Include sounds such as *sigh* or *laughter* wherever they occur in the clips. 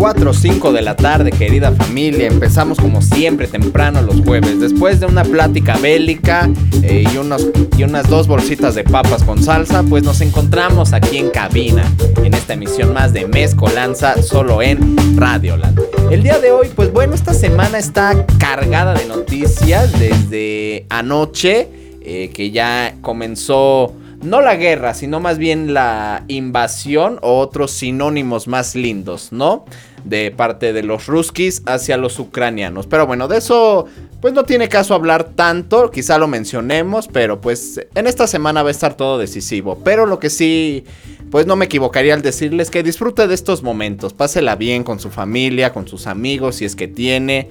4 o 5 de la tarde, querida familia. Empezamos como siempre temprano los jueves. Después de una plática bélica eh, y, unos, y unas dos bolsitas de papas con salsa, pues nos encontramos aquí en cabina, en esta emisión más de Mezcolanza, solo en Radioland. El día de hoy, pues bueno, esta semana está cargada de noticias desde anoche, eh, que ya comenzó no la guerra, sino más bien la invasión o otros sinónimos más lindos, ¿no? De parte de los ruskis hacia los ucranianos. Pero bueno, de eso pues no tiene caso hablar tanto, quizá lo mencionemos, pero pues en esta semana va a estar todo decisivo. Pero lo que sí, pues no me equivocaría al decirles que disfrute de estos momentos, pásela bien con su familia, con sus amigos, si es que tiene,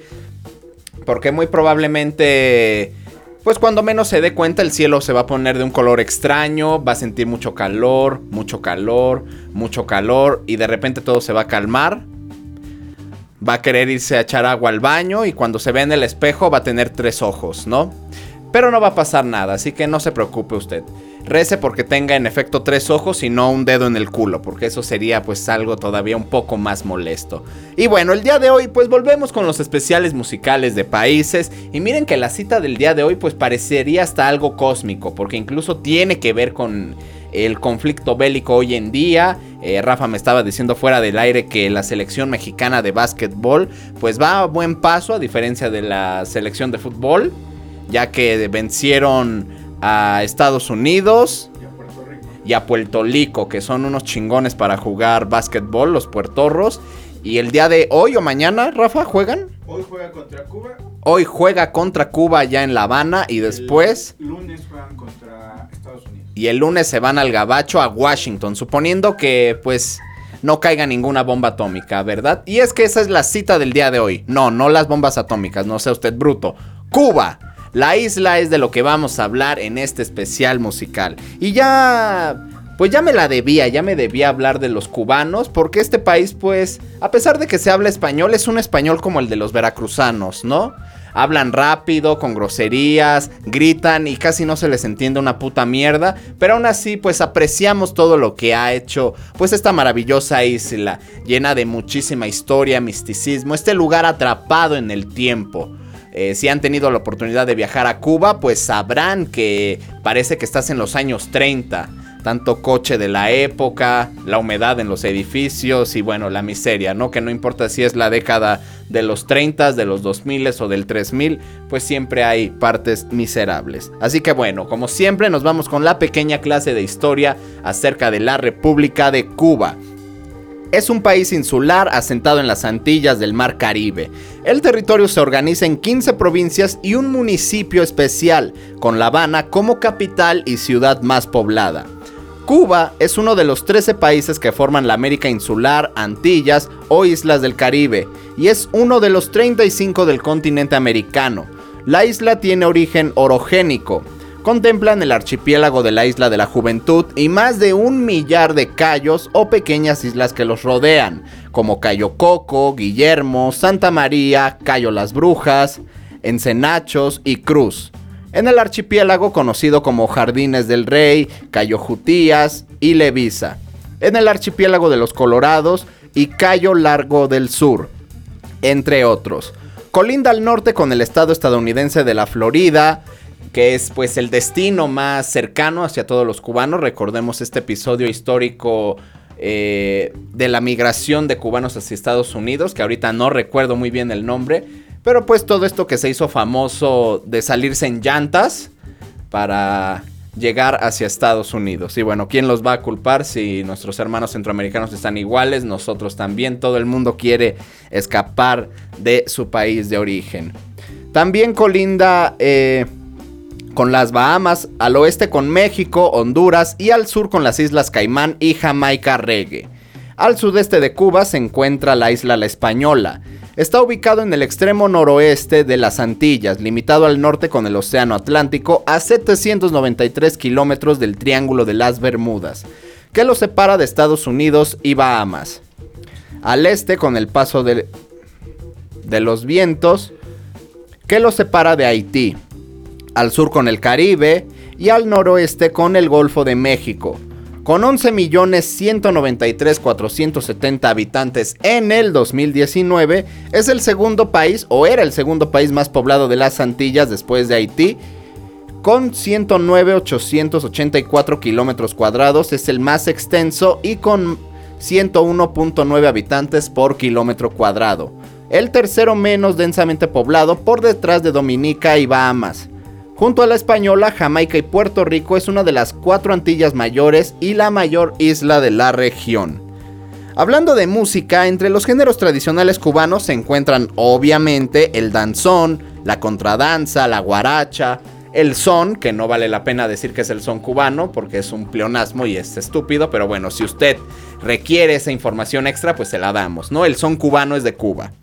porque muy probablemente pues cuando menos se dé cuenta el cielo se va a poner de un color extraño, va a sentir mucho calor, mucho calor, mucho calor y de repente todo se va a calmar. Va a querer irse a echar agua al baño y cuando se ve en el espejo va a tener tres ojos, ¿no? Pero no va a pasar nada, así que no se preocupe usted. Rece porque tenga en efecto tres ojos y no un dedo en el culo, porque eso sería pues algo todavía un poco más molesto. Y bueno, el día de hoy pues volvemos con los especiales musicales de países y miren que la cita del día de hoy pues parecería hasta algo cósmico, porque incluso tiene que ver con el conflicto bélico hoy en día. Eh, Rafa me estaba diciendo fuera del aire que la selección mexicana de básquetbol pues va a buen paso a diferencia de la selección de fútbol, ya que vencieron a Estados Unidos y a Puerto Rico, que son unos chingones para jugar básquetbol, los puertorros. Y el día de hoy o mañana, Rafa, ¿juegan? Hoy juega contra Cuba. Hoy juega contra Cuba ya en La Habana y después... El lunes juegan. Y el lunes se van al Gabacho a Washington, suponiendo que pues no caiga ninguna bomba atómica, ¿verdad? Y es que esa es la cita del día de hoy. No, no las bombas atómicas, no sea usted bruto. Cuba la isla es de lo que vamos a hablar en este especial musical. Y ya... Pues ya me la debía, ya me debía hablar de los cubanos, porque este país pues, a pesar de que se habla español, es un español como el de los veracruzanos, ¿no? Hablan rápido, con groserías, gritan y casi no se les entiende una puta mierda. Pero aún así, pues apreciamos todo lo que ha hecho, pues esta maravillosa isla, llena de muchísima historia, misticismo, este lugar atrapado en el tiempo. Eh, si han tenido la oportunidad de viajar a Cuba, pues sabrán que parece que estás en los años 30. Tanto coche de la época, la humedad en los edificios y bueno, la miseria, ¿no? Que no importa si es la década de los 30, de los 2000 o del 3000, pues siempre hay partes miserables. Así que bueno, como siempre nos vamos con la pequeña clase de historia acerca de la República de Cuba. Es un país insular asentado en las Antillas del Mar Caribe. El territorio se organiza en 15 provincias y un municipio especial, con La Habana como capital y ciudad más poblada. Cuba es uno de los 13 países que forman la América Insular, Antillas o Islas del Caribe, y es uno de los 35 del continente americano. La isla tiene origen orogénico, contemplan el archipiélago de la isla de la Juventud y más de un millar de cayos o pequeñas islas que los rodean, como Cayo Coco, Guillermo, Santa María, Cayo Las Brujas, Encenachos y Cruz. En el archipiélago conocido como Jardines del Rey, Cayo Jutías y Levisa. En el archipiélago de los Colorados y Cayo Largo del Sur, entre otros. Colinda al norte con el estado estadounidense de la Florida, que es pues el destino más cercano hacia todos los cubanos. Recordemos este episodio histórico eh, de la migración de cubanos hacia Estados Unidos, que ahorita no recuerdo muy bien el nombre, pero pues todo esto que se hizo famoso de salirse en llantas para llegar hacia Estados Unidos. Y bueno, ¿quién los va a culpar si nuestros hermanos centroamericanos están iguales? Nosotros también, todo el mundo quiere escapar de su país de origen. También colinda... Eh, con las Bahamas, al oeste con México, Honduras y al sur con las islas Caimán y Jamaica Reggae. Al sudeste de Cuba se encuentra la isla La Española. Está ubicado en el extremo noroeste de las Antillas, limitado al norte con el Océano Atlántico a 793 kilómetros del Triángulo de las Bermudas, que lo separa de Estados Unidos y Bahamas. Al este con el paso de, de los vientos que lo separa de Haití. Al sur con el Caribe y al noroeste con el Golfo de México. Con 11.193.470 habitantes en el 2019, es el segundo país o era el segundo país más poblado de las Antillas después de Haití. Con 109.884 kilómetros cuadrados es el más extenso y con 101.9 habitantes por kilómetro cuadrado. El tercero menos densamente poblado por detrás de Dominica y Bahamas. Junto a la Española, Jamaica y Puerto Rico es una de las cuatro Antillas mayores y la mayor isla de la región. Hablando de música, entre los géneros tradicionales cubanos se encuentran obviamente el danzón, la contradanza, la guaracha, el son, que no vale la pena decir que es el son cubano porque es un pleonasmo y es estúpido, pero bueno, si usted requiere esa información extra, pues se la damos, ¿no? El son cubano es de Cuba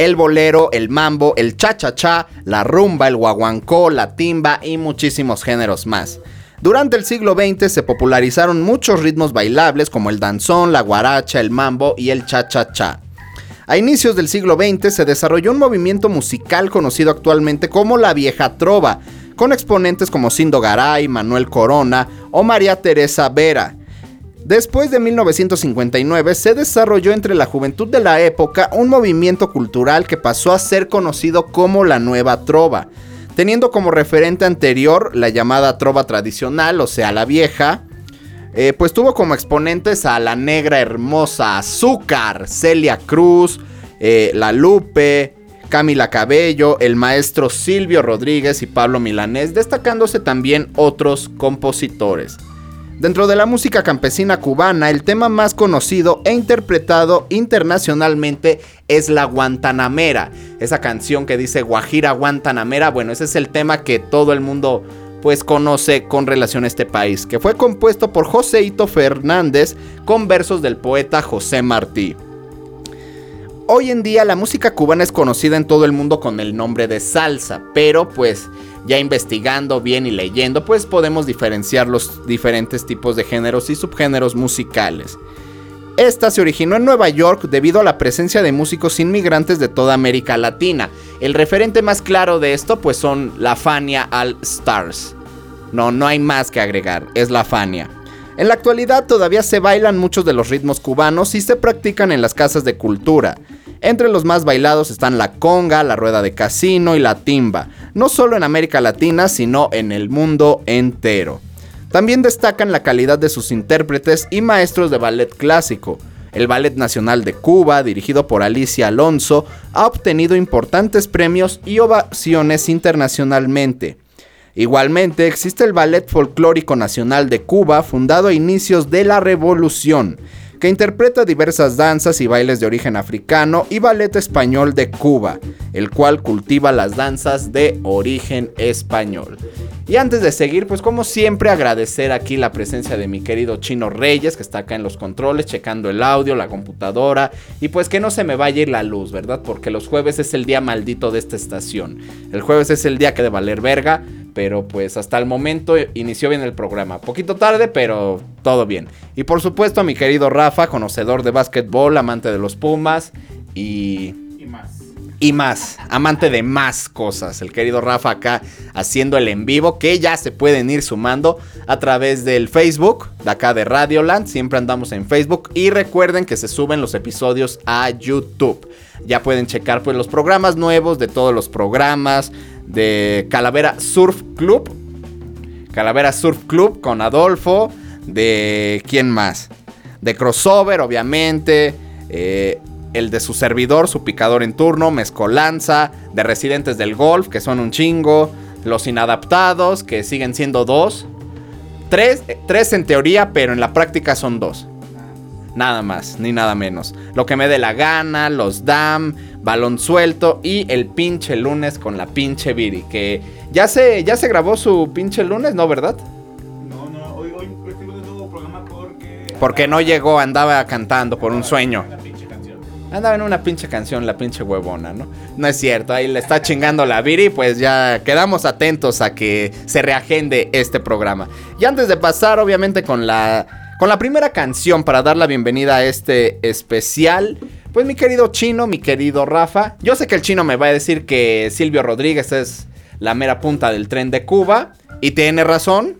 el bolero, el mambo, el cha-cha-cha, la rumba, el guaguancó, la timba y muchísimos géneros más. Durante el siglo XX se popularizaron muchos ritmos bailables como el danzón, la guaracha, el mambo y el cha-cha-cha. A inicios del siglo XX se desarrolló un movimiento musical conocido actualmente como la vieja trova, con exponentes como Sindo Garay, Manuel Corona o María Teresa Vera. Después de 1959 se desarrolló entre la juventud de la época un movimiento cultural que pasó a ser conocido como la nueva trova, teniendo como referente anterior la llamada trova tradicional, o sea, la vieja, eh, pues tuvo como exponentes a la negra hermosa Azúcar, Celia Cruz, eh, La Lupe, Camila Cabello, el maestro Silvio Rodríguez y Pablo Milanés, destacándose también otros compositores. Dentro de la música campesina cubana, el tema más conocido e interpretado internacionalmente es la Guantanamera. Esa canción que dice Guajira Guantanamera, bueno, ese es el tema que todo el mundo pues conoce con relación a este país, que fue compuesto por Joséito Fernández con versos del poeta José Martí. Hoy en día la música cubana es conocida en todo el mundo con el nombre de salsa, pero pues ya investigando bien y leyendo, pues podemos diferenciar los diferentes tipos de géneros y subgéneros musicales. Esta se originó en Nueva York debido a la presencia de músicos inmigrantes de toda América Latina. El referente más claro de esto pues son la Fania All Stars. No, no hay más que agregar, es la Fania. En la actualidad todavía se bailan muchos de los ritmos cubanos y se practican en las casas de cultura. Entre los más bailados están la conga, la rueda de casino y la timba, no solo en América Latina, sino en el mundo entero. También destacan la calidad de sus intérpretes y maestros de ballet clásico. El Ballet Nacional de Cuba, dirigido por Alicia Alonso, ha obtenido importantes premios y ovaciones internacionalmente. Igualmente existe el Ballet Folclórico Nacional de Cuba, fundado a inicios de la Revolución, que interpreta diversas danzas y bailes de origen africano y ballet español de Cuba, el cual cultiva las danzas de origen español. Y antes de seguir, pues como siempre agradecer aquí la presencia de mi querido Chino Reyes, que está acá en los controles, checando el audio, la computadora, y pues que no se me vaya a ir la luz, ¿verdad? Porque los jueves es el día maldito de esta estación. El jueves es el día que de valer verga, pero pues hasta el momento inició bien el programa. Poquito tarde, pero todo bien. Y por supuesto a mi querido Rafa, conocedor de básquetbol, amante de los Pumas y... Y más. Y más, amante de más cosas. El querido Rafa acá haciendo el en vivo que ya se pueden ir sumando a través del Facebook de acá de Radioland. Siempre andamos en Facebook y recuerden que se suben los episodios a YouTube. Ya pueden checar pues los programas nuevos de todos los programas, de Calavera Surf Club. Calavera Surf Club con Adolfo. De quién más? De Crossover, obviamente. Eh, el de su servidor, su picador en turno, Mezcolanza. De Residentes del Golf, que son un chingo. Los inadaptados, que siguen siendo dos. Tres, tres en teoría, pero en la práctica son dos. Nada más, ni nada menos. Lo que me dé la gana, los DAM, balón suelto y el pinche lunes con la pinche Viri. Que ya se, ya se grabó su pinche lunes, ¿no, verdad? Porque. No llegó, andaba cantando por un sueño. Andaba en una pinche canción, la pinche huevona, ¿no? No es cierto, ahí le está chingando la Viri, pues ya quedamos atentos a que se reagende este programa. Y antes de pasar, obviamente, con la Con la primera canción para dar la bienvenida a este especial, pues mi querido Chino, mi querido Rafa, yo sé que el Chino me va a decir que Silvio Rodríguez es la mera punta del tren de Cuba, y tiene razón,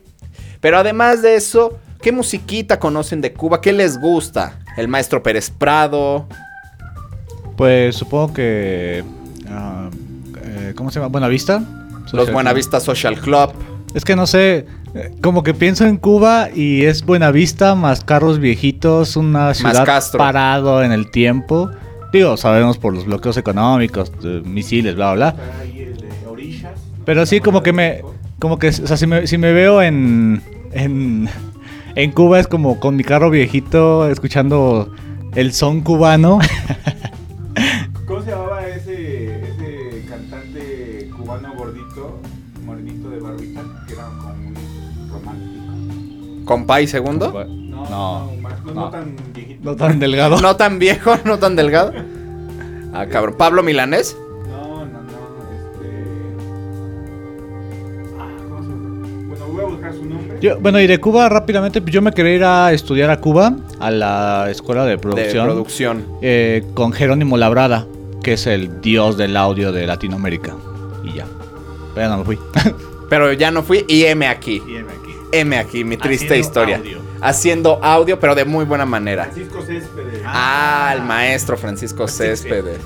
pero además de eso, ¿qué musiquita conocen de Cuba? ¿Qué les gusta? El maestro Pérez Prado. Pues supongo que... ah, eh, ¿Cómo se llama? Buenavista. Los Social Buenavista Social Club. Es que no sé, eh, como que pienso en Cuba y es Buenavista más carros viejitos, una ciudad parado en el tiempo. Digo, sabemos por los bloqueos económicos, misiles, bla, bla, bla. Pero sí, como que me. Como que, o sea, si me, si me veo en, en. En Cuba es como con mi carro viejito, escuchando el son cubano. *laughs* ¿Cómo se llamaba ese, ese cantante cubano gordito, morenito de barbita, que era como un romántico? Compay segundo. No, No, más- no, no. no tan viejito. No tan delgado. *laughs* No tan viejo, no tan delgado. Ah, cabrón. Pablo Milanés. Bueno, voy a buscar su nombre. Yo, bueno, y de Cuba rápidamente, yo me quería ir a estudiar a Cuba, a la escuela de De producción, producción. eh, con Jerónimo Labrada, que es el dios del audio de Latinoamérica. Y ya. Pero ya no me fui. *laughs* Pero ya no fui y M aquí. M aquí, mi triste historia. Haciendo audio, pero de muy buena manera. Francisco Céspedes. Ah, el maestro Francisco Céspedes.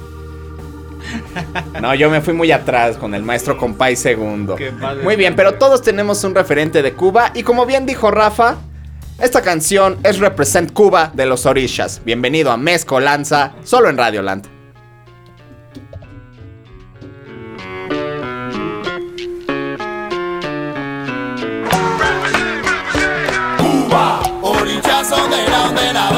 No, yo me fui muy atrás con el maestro Compay segundo. Qué padre. Muy bien, pero todos tenemos un referente de Cuba y como bien dijo Rafa, esta canción es Represent Cuba de los Orishas. Bienvenido a Mezcolanza, solo en Radioland. Orillas underground de La Habana.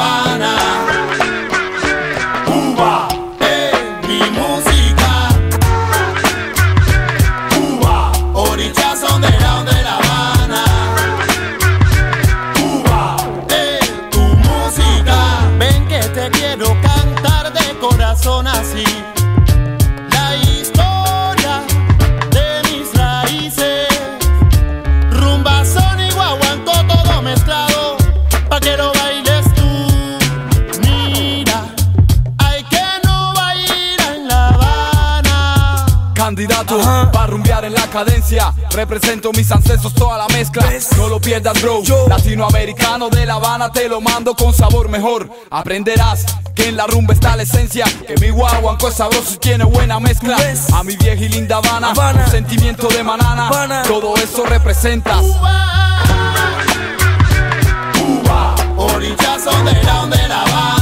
La cadencia. Represento mis ancestros toda la mezcla. No lo pierdas bro. Latinoamericano de La Habana te lo mando con sabor mejor. Aprenderás que en la rumba está la esencia Que mi guaguanco es sabroso y tiene buena mezcla. A mi vieja y linda Habana, un sentimiento de manana. Todo eso representas. Cuba, orillas underground de La Habana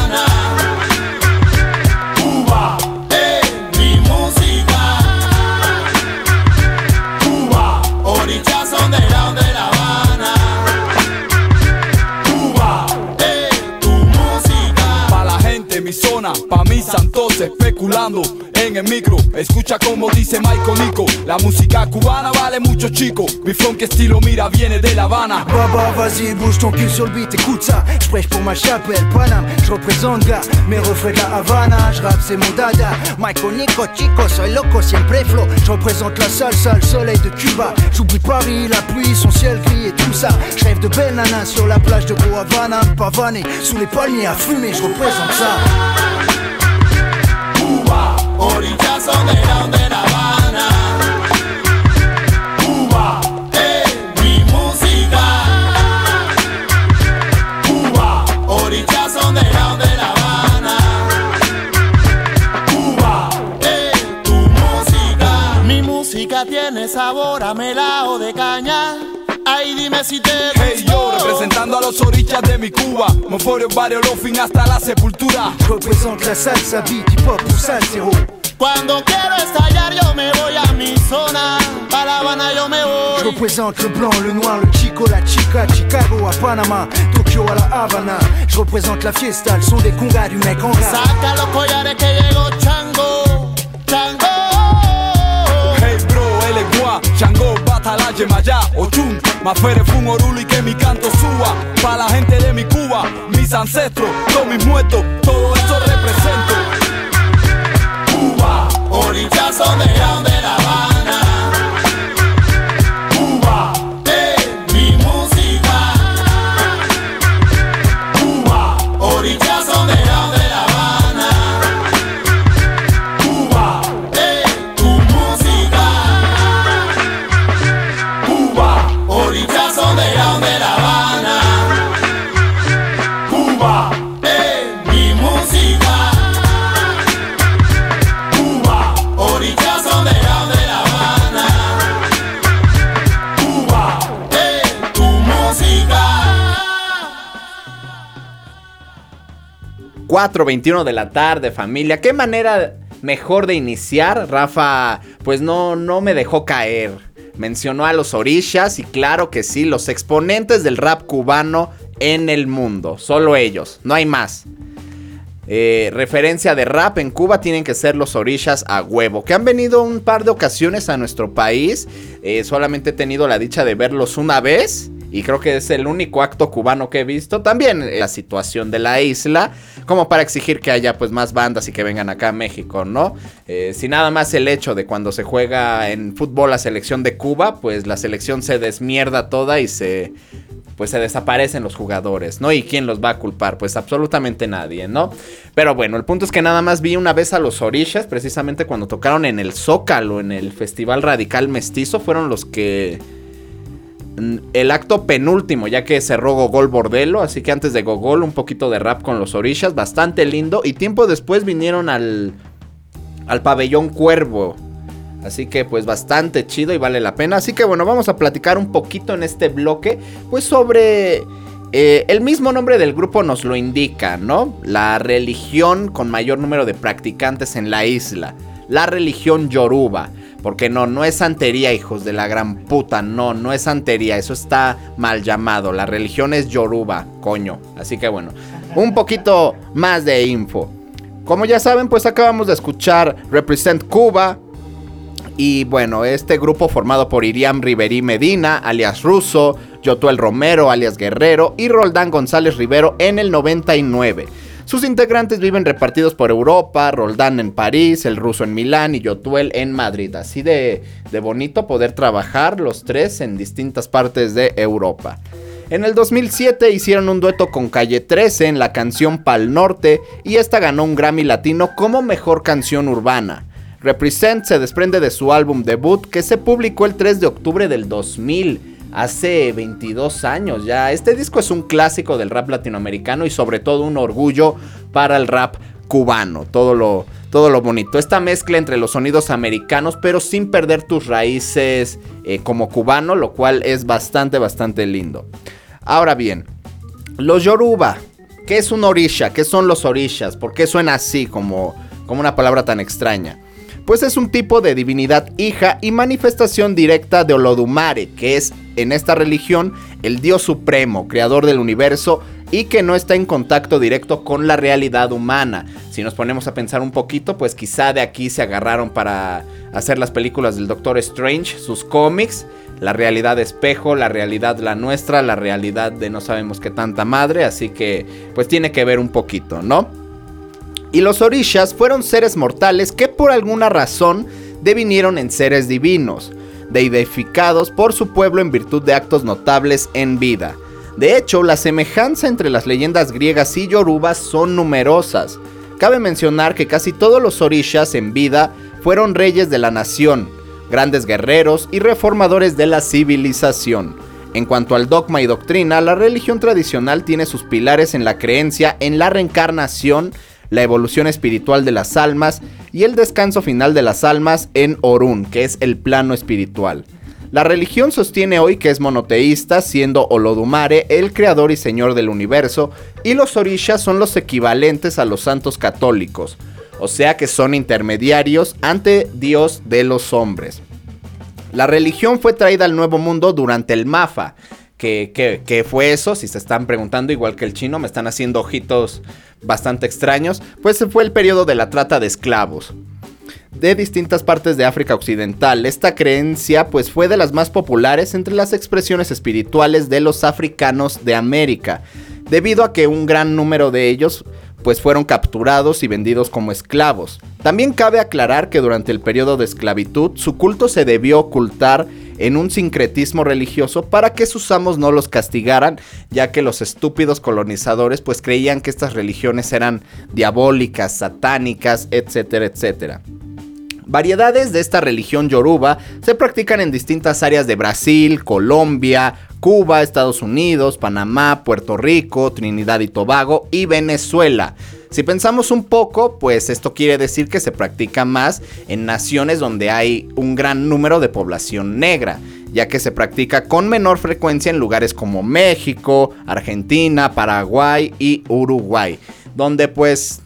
pa' mis en el micro. Escucha como dice Michael Nico, la música cubana vale mucho chico. Mi funk estilo mira viene de La Habana. Baba, vas-y, bouge ton cul sur le beat, écoute ça. Je prêche pour ma chapelle, Paname. Je représente gars, mes refrains de la Havana. Je rappe, c'est mon dada. Michael Nico, chico, soy loco, siempre flow. Je représente la salsa, le soleil de Cuba. J'oublie Paris, la pluie, son ciel gris et tout ça. Je rêve de belles nanas sur la plage de Havana. Pavané, sous les palmiers à fumer, je représente ça. Orillas de La Habana. Cuba, es mi música. Cuba, orillas de La Habana. Cuba, es tu música. Mi música tiene sabor a melao de caña. Dime si te Hey yo, representando a los orillas de mi Cuba. Moforio, barrio, fin hasta la sepultura. Je représente la salsa, beat, hip hop salsero. Cuando quiero estallar yo me voy a mi zona. Pa' La Habana yo me Je voy. représente le blanc, le noir, le chico, la chica, Chicago à Panama, Tokyo à la Havana. Je représente la fiesta, le son des congas du mec en rap. Saca los collares que llegó Chango. Chango. Hey bro, él es guá, Chango, Batala, Yemayá, Ochun, Mafere, Fun, Orulu y que mi canto suba. Pa' la gente de mi Cuba, mis ancestros, todos mis muertos, todo eso represento. Cuba, underground de La 4.21 de la tarde, familia. ¿Qué manera mejor de iniciar? Rafa, pues no, no me dejó caer. Mencionó a los orishas y claro que sí, los exponentes del rap cubano en el mundo. Solo ellos, no hay más. Eh, referencia de rap en Cuba tienen que ser los orishas a huevo, que han venido un par de ocasiones a nuestro país. Eh, solamente he tenido la dicha de verlos una vez. Y creo que es el único acto cubano que he visto. También la situación de la isla. Como para exigir que haya pues más bandas y que vengan acá a México, ¿no? Eh, si nada más el hecho de cuando se juega en fútbol la selección de Cuba, pues la selección se desmierda toda y se pues se desaparecen los jugadores, ¿no? ¿Y quién los va a culpar? Pues absolutamente nadie, ¿no? Pero bueno, el punto es que nada más vi una vez a los Orishas, precisamente cuando tocaron en el Zócalo, en el Festival Radical Mestizo, fueron los que... mm, El acto penúltimo, ya que cerró Gogol Bordelo, así que antes de Gogol un poquito de rap con los Orishas, bastante lindo, y tiempo después vinieron al, al pabellón Cuervo, Así que pues bastante chido y vale la pena. Así que bueno, vamos a platicar un poquito en este bloque pues sobre... eh, el mismo nombre del grupo nos lo indica, ¿no? La religión con mayor número de practicantes en la isla. La religión yoruba. Porque no, no es santería, hijos de la gran puta. No, no es santería. Eso está mal llamado. La religión es yoruba, coño. Así que bueno, un poquito más de info. Como ya saben, pues acabamos de escuchar Represent Cuba, y bueno, este grupo formado por Iriam Riverí Medina, alias Russo, Yotuel Romero, alias Guerrero, y Roldán González Rivero en el 99. Sus integrantes viven repartidos por Europa, Roldán en París, el ruso en Milán y Yotuel en Madrid. Así de, de bonito poder trabajar los tres en distintas partes de Europa. En el 2007 hicieron un dueto con Calle 13 en la canción Pal Norte y esta ganó un Grammy Latino como mejor canción urbana. Represent se desprende de su álbum debut que se publicó el 3 de octubre del 2000, hace 22 años ya. Este disco es un clásico del rap latinoamericano y sobre todo un orgullo para el rap cubano, todo lo, todo lo bonito. Esta mezcla entre los sonidos americanos pero sin perder tus raíces eh, como cubano, lo cual es bastante, bastante lindo. Ahora bien, los Yoruba, ¿qué es un orisha? ¿Qué son los orishas? ¿Por qué suena así como, como una palabra tan extraña? Pues es un tipo de divinidad hija y manifestación directa de Olodumare, que es en esta religión el dios supremo, creador del universo y que no está en contacto directo con la realidad humana. Si nos ponemos a pensar un poquito, pues quizá de aquí se agarraron para hacer las películas del Doctor Strange, sus cómics, la realidad espejo, la realidad la nuestra, la realidad de no sabemos qué tanta madre, así que pues tiene que ver un poquito, ¿no? Y los orishas fueron seres mortales que por alguna razón devinieron en seres divinos, deidificados por su pueblo en virtud de actos notables en vida. De hecho, la semejanza entre las leyendas griegas y yorubas son numerosas. Cabe mencionar que casi todos los orishas en vida fueron reyes de la nación, grandes guerreros y reformadores de la civilización. En cuanto al dogma y doctrina, la religión tradicional tiene sus pilares en la creencia en la reencarnación, la evolución espiritual de las almas y el descanso final de las almas en Orun, que es el plano espiritual. La religión sostiene hoy que es monoteísta, siendo Olodumare el creador y señor del universo, y los orishas son los equivalentes a los santos católicos, o sea que son intermediarios ante Dios de los hombres. La religión fue traída al Nuevo Mundo durante el Mafa. ¿Qué, qué, qué fue eso? Si se están preguntando, igual que el chino, me están haciendo ojitos bastante extraños, pues fue el periodo de la trata de esclavos de distintas partes de África Occidental. Esta creencia pues fue de las más populares entre las expresiones espirituales de los africanos de América, debido a que un gran número de ellos pues fueron capturados y vendidos como esclavos. También cabe aclarar que durante el periodo de esclavitud su culto se debió ocultar en un sincretismo religioso para que sus amos no los castigaran, ya que los estúpidos colonizadores pues creían que estas religiones eran diabólicas, satánicas, etcétera, etcétera. Variedades de esta religión yoruba se practican en distintas áreas de Brasil, Colombia, Cuba, Estados Unidos, Panamá, Puerto Rico, Trinidad y Tobago y Venezuela. Si pensamos un poco, pues esto quiere decir que se practica más en naciones donde hay un gran número de población negra, ya que se practica con menor frecuencia en lugares como México, Argentina, Paraguay y Uruguay, donde pues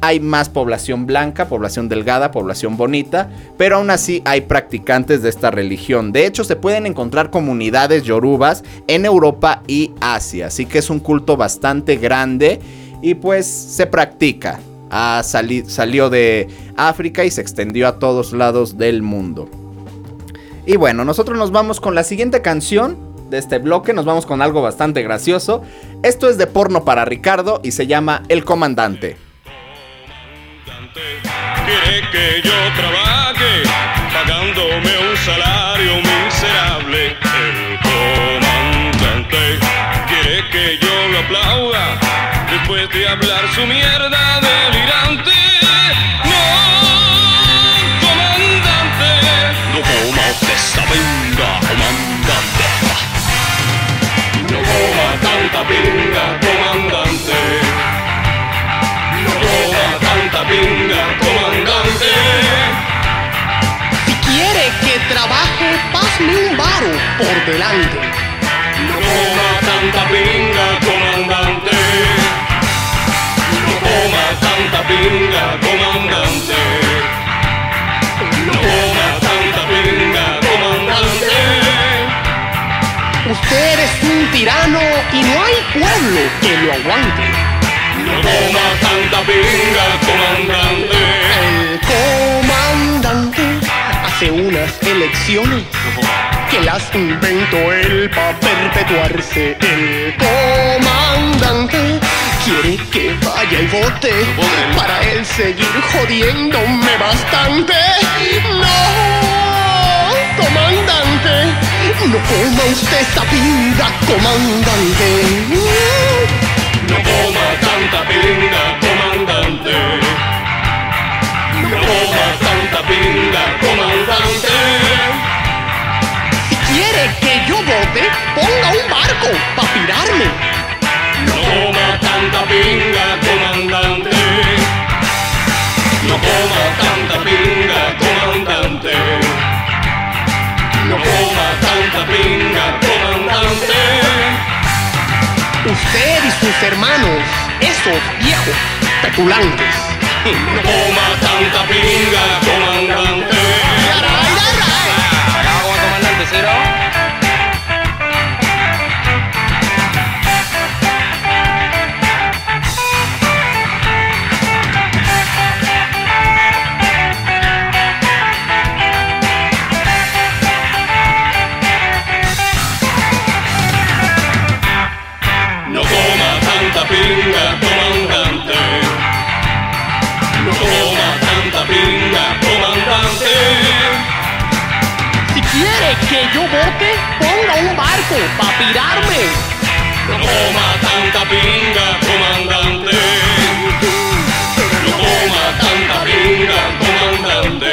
hay más población blanca, población delgada, población bonita, pero aún así hay practicantes de esta religión. De hecho, se pueden encontrar comunidades yorubas en Europa y Asia, así que es un culto bastante grande y pues se practica. Salió de África y se extendió a todos lados del mundo. Y bueno, nosotros nos vamos con la siguiente canción de este bloque, nos vamos con algo bastante gracioso. Esto es de porno para Ricardo y se llama El Comandante. Quiere que yo trabaje pagándome un salario miserable. Su mierda delirante. No, comandante, no coma usted esa pinga, comandante. No coma tanta pinga, comandante. No coma tanta pinga, comandante. Si quiere que trabaje, pasme un varo por delante. Pinga, comandante. No coma tanta pinga, comandante. Usted es un tirano y no hay pueblo que lo aguante. No coma tanta pinga, comandante. El comandante hace unas elecciones que las inventó él para perpetuarse. El comandante quiere que vaya y vote para él seguir jodiéndome bastante. No, comandante, no coma usted esa pinga, comandante. No coma tanta pinga, comandante. No coma tanta pinga, comandante. Si quiere que yo vote, ponga un barco para tirarme. Tanta pinga, comandante. No coma tanta pinga, comandante. No coma tanta pinga, comandante. Usted y sus hermanos, esos viejos petulantes. No coma tanta pinga, comandante para pirarme. No coma tanta pinga, comandante. No coma tanta pinga, comandante.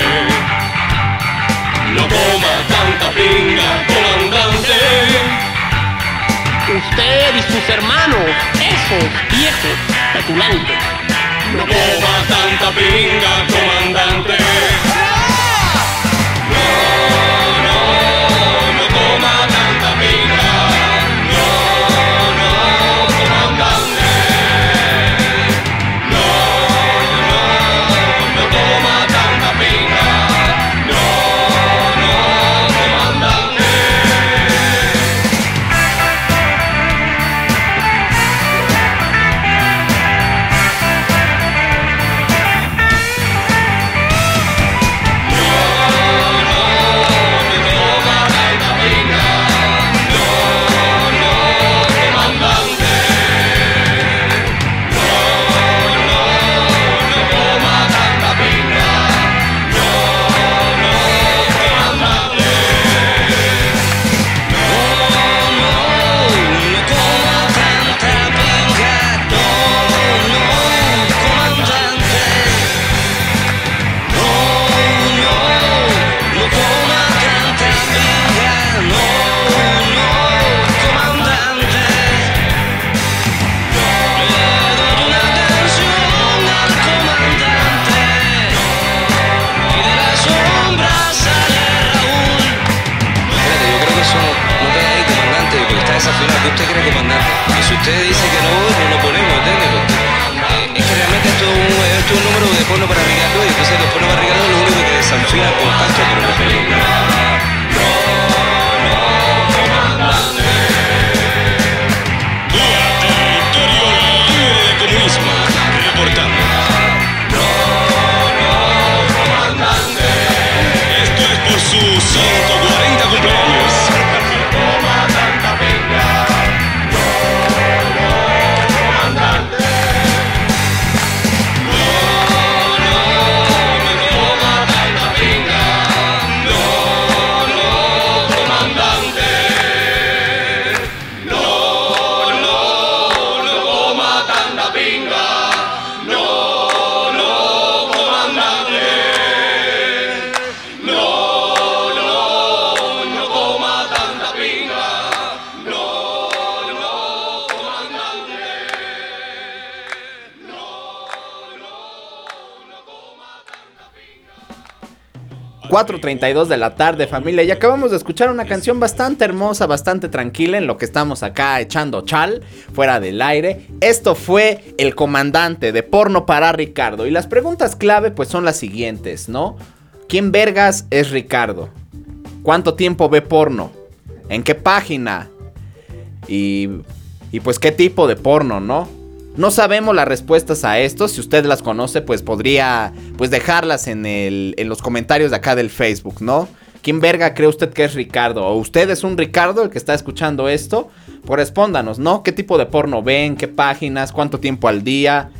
No coma tanta pinga, comandante. Usted y sus hermanos, esos viejos petulantes. No coma tanta pinga, comandante. 4.32 de la tarde, familia. Y acabamos de escuchar una canción bastante hermosa, bastante tranquila en lo que estamos acá echando chal, fuera del aire. Esto fue El Comandante de Porno para Ricardo. Y las preguntas clave pues son las siguientes, ¿no? ¿Quién vergas es Ricardo? ¿Cuánto tiempo ve porno? ¿En qué página? Y, y pues qué tipo de porno, ¿no? No sabemos las respuestas a esto. Si usted las conoce, pues podría pues dejarlas en, el, en los comentarios de acá del Facebook, ¿no? ¿Quién verga cree usted que es Ricardo? ¿O usted es un Ricardo el que está escuchando esto? Pues respóndanos, ¿no? ¿Qué tipo de porno ven? ¿Qué páginas? ¿Cuánto tiempo al día?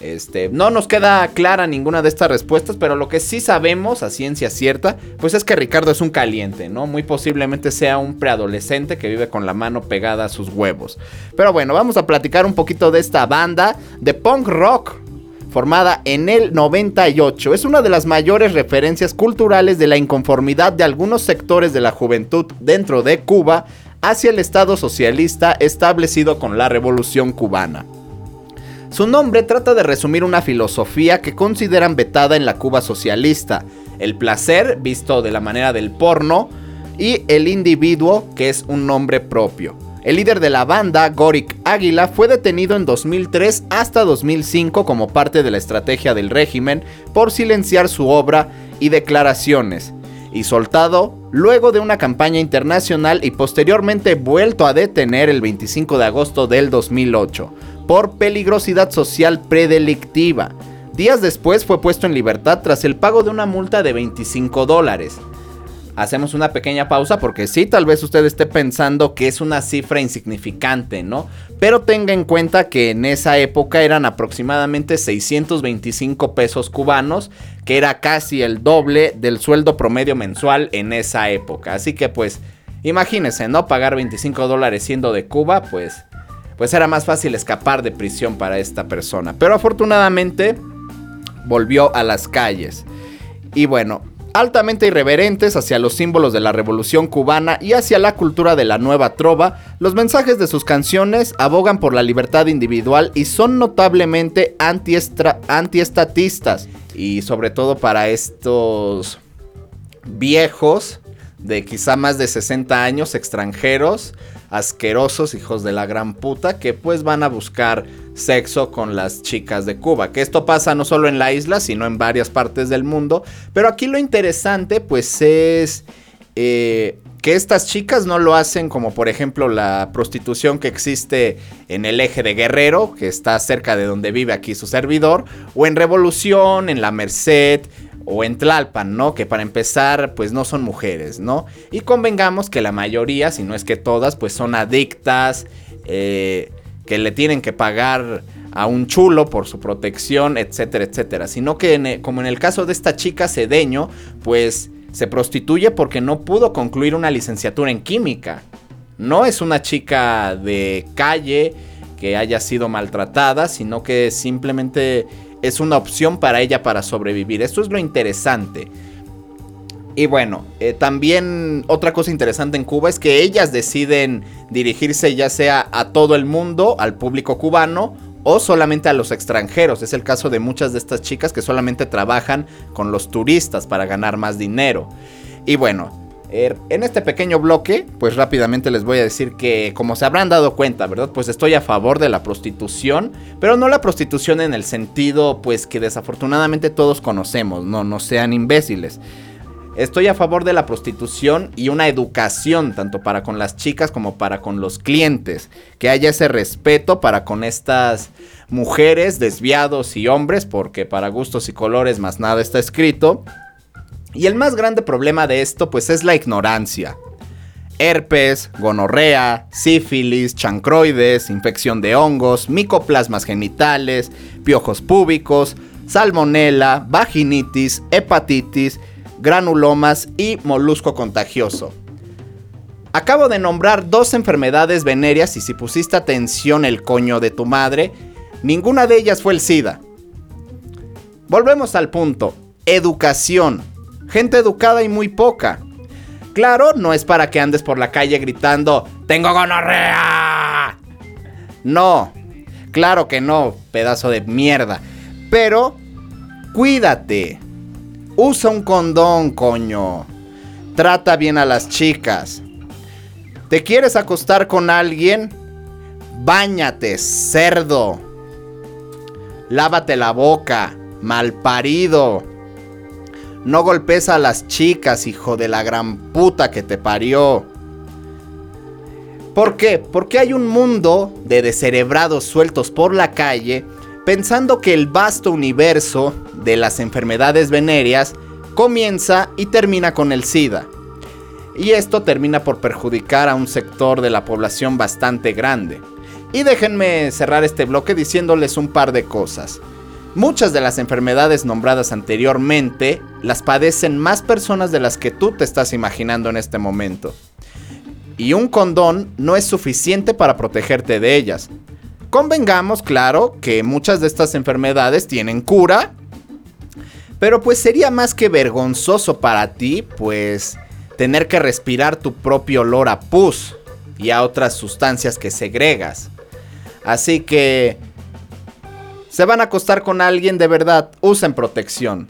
Este, no nos queda clara ninguna de estas respuestas, pero lo que sí sabemos a ciencia cierta, pues es que Ricardo es un caliente, ¿no? Muy posiblemente sea un preadolescente que vive con la mano pegada a sus huevos. Pero bueno, vamos a platicar un poquito de esta banda de punk rock. Formada en el 98, es una de las mayores referencias culturales de la inconformidad de algunos sectores de la juventud dentro de Cuba hacia el Estado socialista establecido con la Revolución cubana. Su nombre trata de resumir una filosofía que consideran vetada en la Cuba socialista, el placer visto de la manera del porno y el individuo que es un nombre propio. El líder de la banda, Gorik Águila, fue detenido en 2003 hasta 2005 como parte de la estrategia del régimen por silenciar su obra y declaraciones, y soltado luego de una campaña internacional y posteriormente vuelto a detener el 25 de agosto del 2008 por peligrosidad social predelictiva. Días después fue puesto en libertad tras el pago de una multa de 25 dólares. Hacemos una pequeña pausa porque sí, tal vez usted esté pensando que es una cifra insignificante, ¿no? Pero tenga en cuenta que en esa época eran aproximadamente 625 pesos cubanos, que era casi el doble del sueldo promedio mensual en esa época. Así que pues, imagínense, ¿no? Pagar 25 dólares siendo de Cuba, pues pues era más fácil escapar de prisión para esta persona. Pero afortunadamente volvió a las calles. Y bueno, altamente irreverentes hacia los símbolos de la revolución cubana y hacia la cultura de la nueva trova, los mensajes de sus canciones abogan por la libertad individual y son notablemente antiestatistas. Y sobre todo para estos viejos de quizá más de 60 años extranjeros asquerosos hijos de la gran puta que pues van a buscar sexo con las chicas de Cuba. Que esto pasa no solo en la isla, sino en varias partes del mundo. Pero aquí lo interesante pues es... Eh, que estas chicas no lo hacen como por ejemplo la prostitución que existe en el eje de Guerrero, que está cerca de donde vive aquí su servidor, o en Revolución, en la Merced, o en Tlalpan, ¿no? Que para empezar, pues no son mujeres, ¿no? Y convengamos que la mayoría, si no es que todas, pues son adictas, eh, que le tienen que pagar a un chulo por su protección, etcétera, etcétera. Sino que e, como en el caso de esta chica Cedeño, pues se prostituye porque no pudo concluir una licenciatura en química. No es una chica de calle que haya sido maltratada, sino que simplemente es una opción para ella para sobrevivir. Esto es lo interesante. Y bueno, eh, también otra cosa interesante en Cuba es que ellas deciden dirigirse ya sea a todo el mundo, al público cubano, o solamente a los extranjeros. Es el caso de muchas de estas chicas que solamente trabajan con los turistas para ganar más dinero. Y bueno, Er, en este pequeño bloque, pues rápidamente les voy a decir que, como se habrán dado cuenta, ¿verdad? Pues estoy a favor de la prostitución, pero no la prostitución en el sentido, pues que desafortunadamente todos conocemos, no, no sean imbéciles. Estoy a favor de la prostitución y una educación, tanto para con las chicas como para con los clientes. Que haya ese respeto para con estas mujeres, desviados y hombres, porque para gustos y colores más nada está escrito. Y el más grande problema de esto pues es la ignorancia. Herpes, gonorrea, sífilis, chancroides, infección de hongos, micoplasmas genitales, piojos púbicos, salmonela, vaginitis, hepatitis, granulomas y molusco contagioso. Acabo de nombrar dos enfermedades venéreas y si pusiste atención el coño de tu madre, ninguna de ellas fue el SIDA. Volvemos al punto, educación gente educada y muy poca. Claro, no es para que andes por la calle gritando, ¡Tengo gonorrea! No, claro que no, pedazo de mierda. Pero, cuídate. Usa un condón, coño. Trata bien a las chicas. ¿Te quieres acostar con alguien? Báñate, cerdo. Lávate la boca, malparido. No golpes a las chicas, hijo de la gran puta que te parió. ¿Por qué? Porque hay un mundo de descerebrados sueltos por la calle pensando que el vasto universo de las enfermedades venéreas comienza y termina con el SIDA. Y esto termina por perjudicar a un sector de la población bastante grande. Y déjenme cerrar este bloque diciéndoles un par de cosas. Muchas de las enfermedades nombradas anteriormente las padecen más personas de las que tú te estás imaginando en este momento. Y un condón no es suficiente para protegerte de ellas. Convengamos, claro, que muchas de estas enfermedades tienen cura. Pero pues sería más que vergonzoso para ti, pues, tener que respirar tu propio olor a pus y a otras sustancias que segregas. Así que... Se van a acostar con alguien de verdad, usen protección.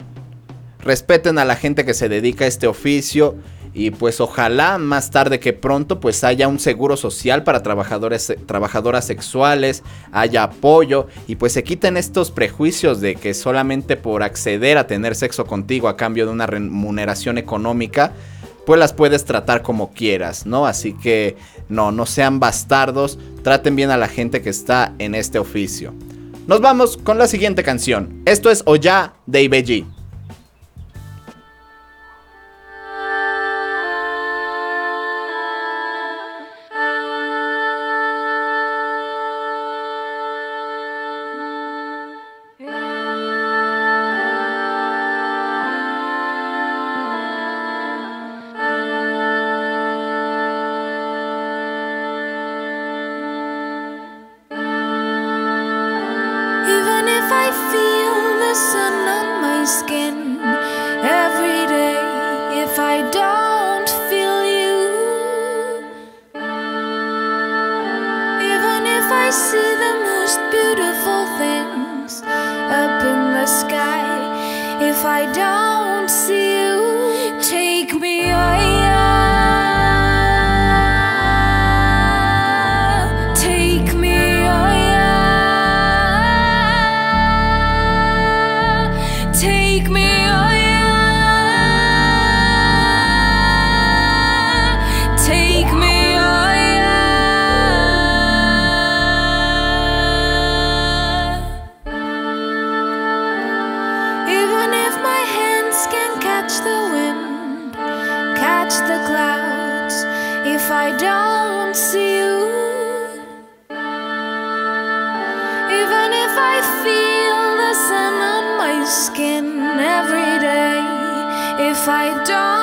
Respeten a la gente que se dedica a este oficio y pues ojalá más tarde que pronto pues haya un seguro social para trabajadores, trabajadoras sexuales, haya apoyo y pues se quiten estos prejuicios de que solamente por acceder a tener sexo contigo a cambio de una remuneración económica, pues las puedes tratar como quieras, ¿no? Así que no, no sean bastardos, traten bien a la gente que está en este oficio. Nos vamos con la siguiente canción. Esto es Oya de IBG. I see the most beautiful things up in the sky, if I don't see you, take me higher. Don't.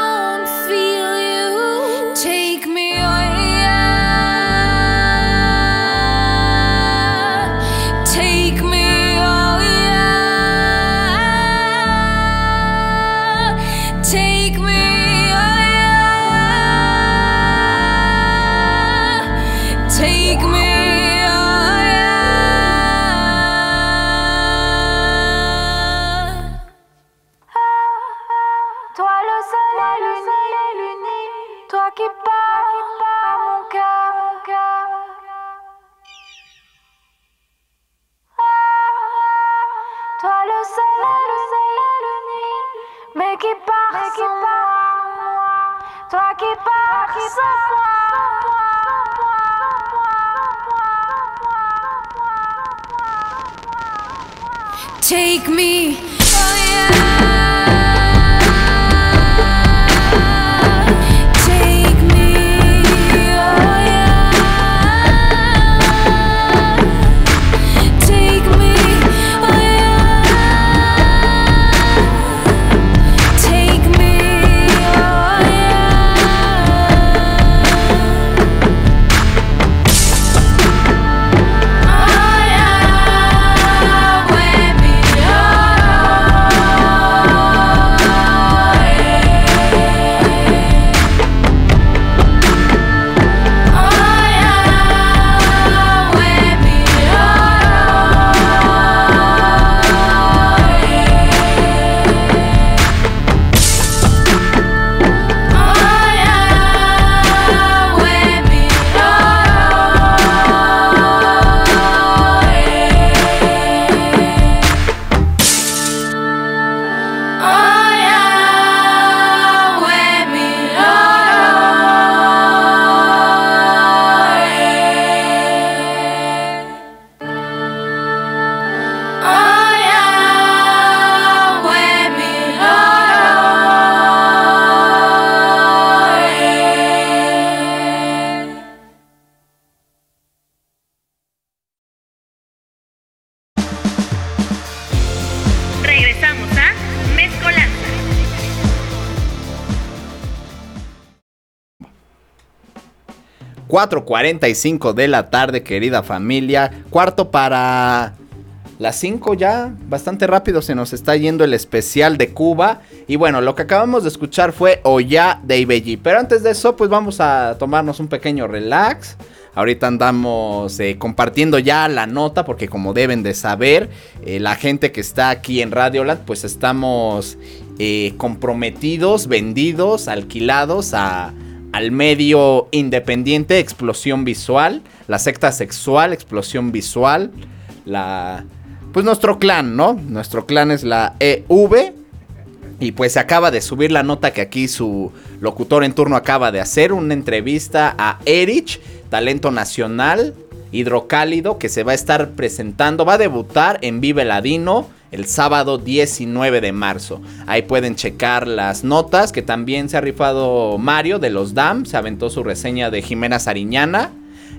4.45 de la tarde, querida familia. Cuarto para las 5 ya, bastante rápido se nos está yendo el especial de Cuba. Y bueno, lo que acabamos de escuchar fue Oya de Ibeji. Pero antes de eso, pues vamos a tomarnos un pequeño relax. Ahorita andamos eh, compartiendo ya la nota porque como deben de saber, eh, la gente que está aquí en Radioland, pues estamos eh, comprometidos, vendidos, alquilados a, al medio independiente Explosión Visual, la secta sexual Explosión Visual, la... Pues nuestro clan, ¿no? Nuestro clan es la EV. Y pues se acaba de subir la nota que aquí su locutor en turno acaba de hacer, una entrevista a Erich, talento nacional, hidrocálido, que se va a estar presentando, va a debutar en Vive Ladino el sábado 19 de marzo. Ahí pueden checar las notas, que también se ha rifado Mario de los DAM, se aventó su reseña de Jimena Sariñana.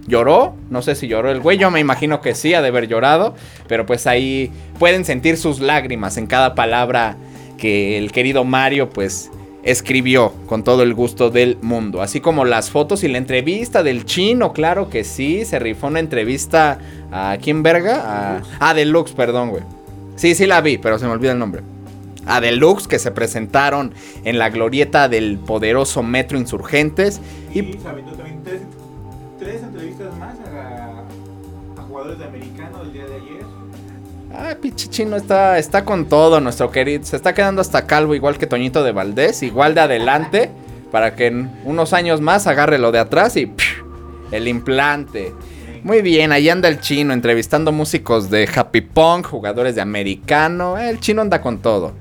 Lloró, no sé si lloró el güey, yo me imagino que sí, ha de haber llorado, pero pues ahí pueden sentir sus lágrimas en cada palabra que el querido Mario pues escribió con todo el gusto del mundo. Así como las fotos y la entrevista del chino, claro que sí, se rifó una entrevista a quién verga, a, ah, Deluxe, perdón, güey. Sí, sí la vi, pero se me olvida el nombre. A Deluxe que se presentaron en la glorieta del poderoso Metro Insurgentes Y, y también tres, tres entrevistas más a, a jugadores de americano el día de ayer. Ah, pinche chino está, está con todo, nuestro querido. Se está quedando hasta calvo, igual que Toñito de Valdés, igual de adelante, para que en unos años más agarre lo de atrás y ¡piu! el implante. Muy bien, ahí anda el chino entrevistando músicos de Happy Punk, jugadores de americano. El chino anda con todo.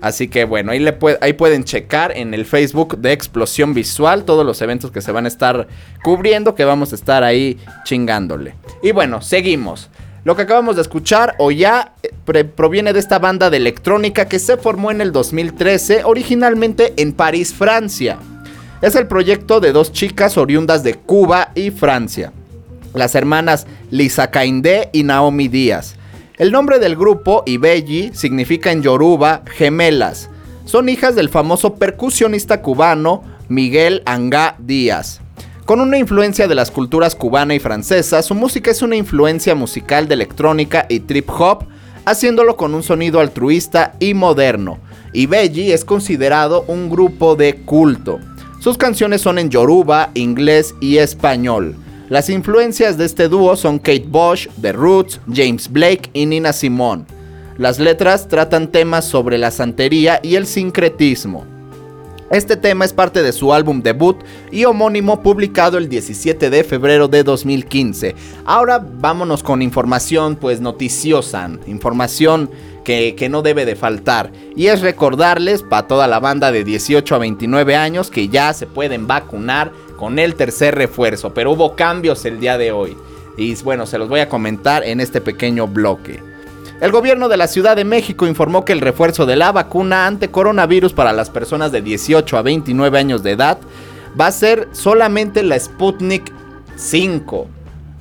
Así que bueno, ahí, le pueden checar en el Facebook de Explosión Visual todos los eventos que se van a estar cubriendo, que vamos a estar ahí chingándole. Y bueno, seguimos. Lo que acabamos de escuchar o ya eh, proviene de esta banda de electrónica que se formó en el 2013, originalmente en París, Francia. Es el proyecto de dos chicas oriundas de Cuba y Francia, las hermanas Lisa Kainde y Naomi Díaz. El nombre del grupo, Ibeji, significa en yoruba gemelas. Son hijas del famoso percusionista cubano Miguel Angá Díaz. Con una influencia de las culturas cubana y francesa, su música es una influencia musical de electrónica y trip hop, haciéndolo con un sonido altruista y moderno. Ibeji es considerado un grupo de culto. Sus canciones son en yoruba, inglés y español. Las influencias de este dúo son Kate Bush, The Roots, James Blake y Nina Simone. Las letras tratan temas sobre la santería y el sincretismo. Este tema es parte de su álbum debut y homónimo publicado el 17 de febrero de 2015. Ahora vámonos con información pues noticiosa, información que, que no debe de faltar. Y es recordarles para toda la banda de 18 a 29 años que ya se pueden vacunar con el tercer refuerzo. Pero hubo cambios el día de hoy. Y bueno, se los voy a comentar en este pequeño bloque. El gobierno de la Ciudad de México informó que el refuerzo de la vacuna ante coronavirus para las personas de 18 a 29 años de edad va a ser solamente la Sputnik 5.